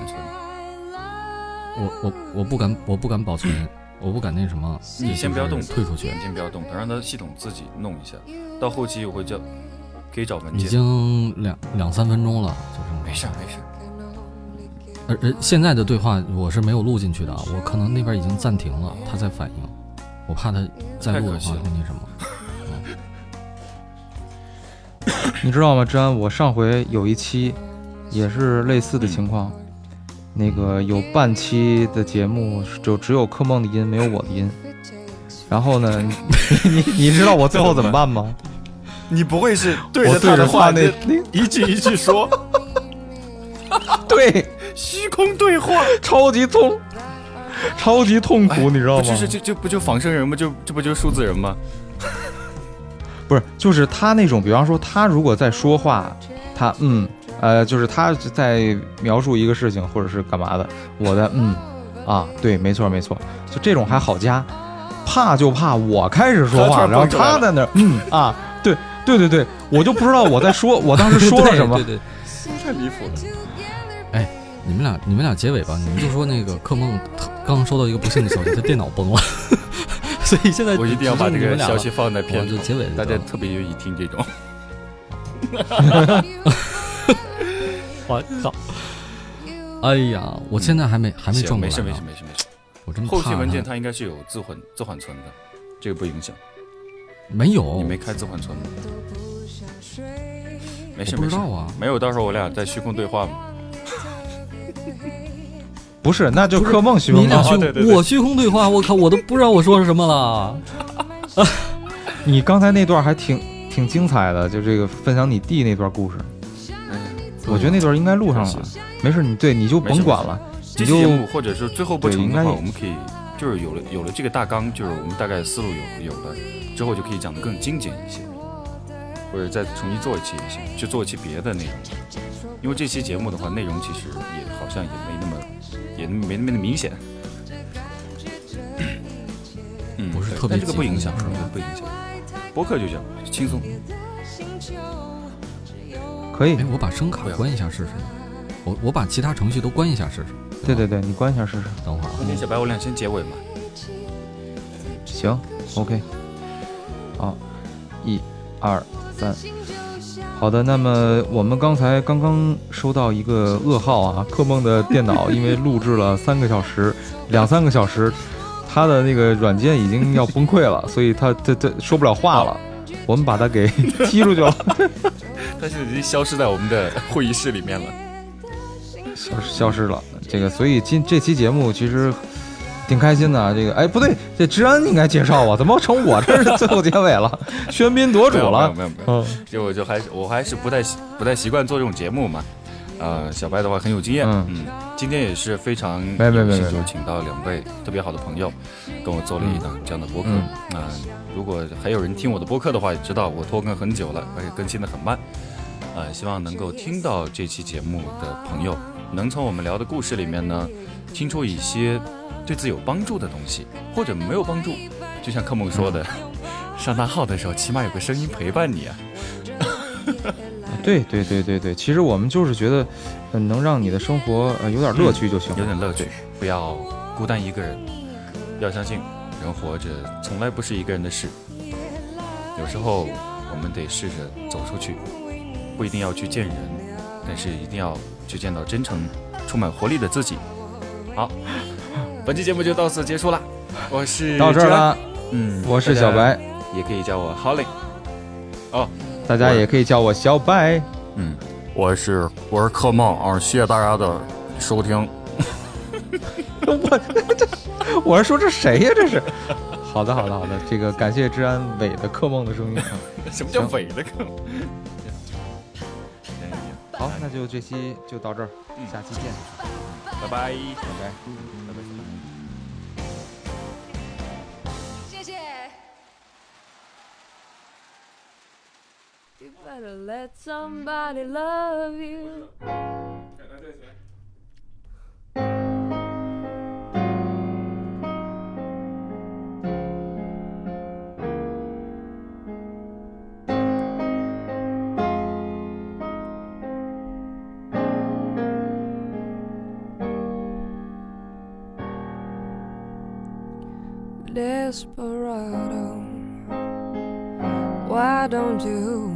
我我我不敢我不敢保存，我不敢那什么，你先不要动退出去你。先不要动，等让它系统自己弄一下。到后期我会叫，可以找文件已。经两两三分钟了，就这么没事没事儿。而而现在的对话我是没有录进去的，我可能那边已经暂停了，它在反应，我怕它再录的话那什么。你知道吗，治安？我上回有一期也是类似的情况，那个有半期的节目就只有柯梦的音，没有我的音。然后呢，你你你知道我最后怎么办吗？你不会是对我对着他那那一句一句说对虚空对话？超级痛，超级痛苦，你知道吗？就是这这不就仿生人吗？就这不就是数字人吗？不是，就是他那种，比方说他如果在说话，他嗯呃，就是他在描述一个事情或者是干嘛的，我的嗯啊，对，没错没错，就这种还好加，怕就怕我开始说话，然后他在那儿嗯啊，对对对对，我就不知道我在说，我当时说了什么对，对对，太离谱了。你们俩你们俩结尾吧，你们就说那个柯梦他刚收到一个不幸的消息，他电脑崩了，所以现在我一定要把这个只剩你们俩消息放在片头就，结尾大家特别愿意听这种。我操，哎呀，我现在还没还没行转过来呢没事没事，没事没事。我真怕后期文件它它应该是有自缓自缓存的，这个不影响。没有，你没开自缓存吗？没事没事，知道啊。没有，到时候我俩在虚空对话嘛。不是，那就柯梦虚空？你俩虚哦对对对我虚空对话，我靠，我都不知道我说什么了。你刚才那段还挺挺精彩的，就这个分享你弟那段故事，我觉得那段应该录上了。没事，你对你就甭管了，这你就期节目或者是最后不成的话，我们可以就是有了有了这个大纲，就是我们大概思路有有了之后，就可以讲得更精简一些，或者再重新做一期也行，去做一期别的内容。因为这期节目的话，内容其实也好像也没那么也没那么明显。嗯，不是特别对但这个不影响，不影响。播客就这样轻松，可以哎，。我把声卡关一下试试。我我把其他程序都关一下试试。对对对，你关一下试试。等会儿啊。那小白我俩先结尾嘛。行，OK。好，一、二、三。好的，那么我们刚才刚刚收到一个噩耗啊，克梦的电脑因为录制了三个小时、两三个小时，他的那个软件已经要崩溃了，所以他他他说不了话了。我们把他给 踢出去了，他现在已经消失在我们的会议室里面了。消失消失了。这个，所以今这期节目其实挺开心的啊。这个，哎，不对，这治安应该介绍啊，怎么成我这是最后结尾了？喧宾夺主了。没有没有没有。嗯就我就还是我还是不太习不太习惯做这种节目嘛。呃，小白的话很有经验，嗯嗯，今天也是非常请到两位特别好的朋友，跟我做了一档这样的播客。嗯那、如果还有人听我的播客的话，也知道我拖更很久了，而且更新的很慢。呃，希望能够听到这期节目的朋友，能从我们聊的故事里面呢，听出一些对自己有帮助的东西，或者没有帮助。就像柯梦说的，上大号的时候，起码有个声音陪伴你啊。对对对对对，其实我们就是觉得，呃，能让你的生活呃有点乐趣就行了。有点乐趣，不要孤单一个人，要相信人活着从来不是一个人的事。有时候我们得试着走出去，不一定要去见人，但是一定要去见到真诚、充满活力的自己。好，本期节目就到此结束了，我是到这儿，了，嗯，我是，小白，也可以叫我 Holly。哦，大家也可以叫我小白。嗯，我是我是柯梦啊，谢谢大家的收听。我这 我是说这谁呀？这是。好的，好的，好的。这个感谢治安伟的客梦的声音啊。什么叫伪的柯？好，那就这期就到这儿，下期见，拜拜。拜拜。拜拜。Let somebody love you. Desperado, why don't you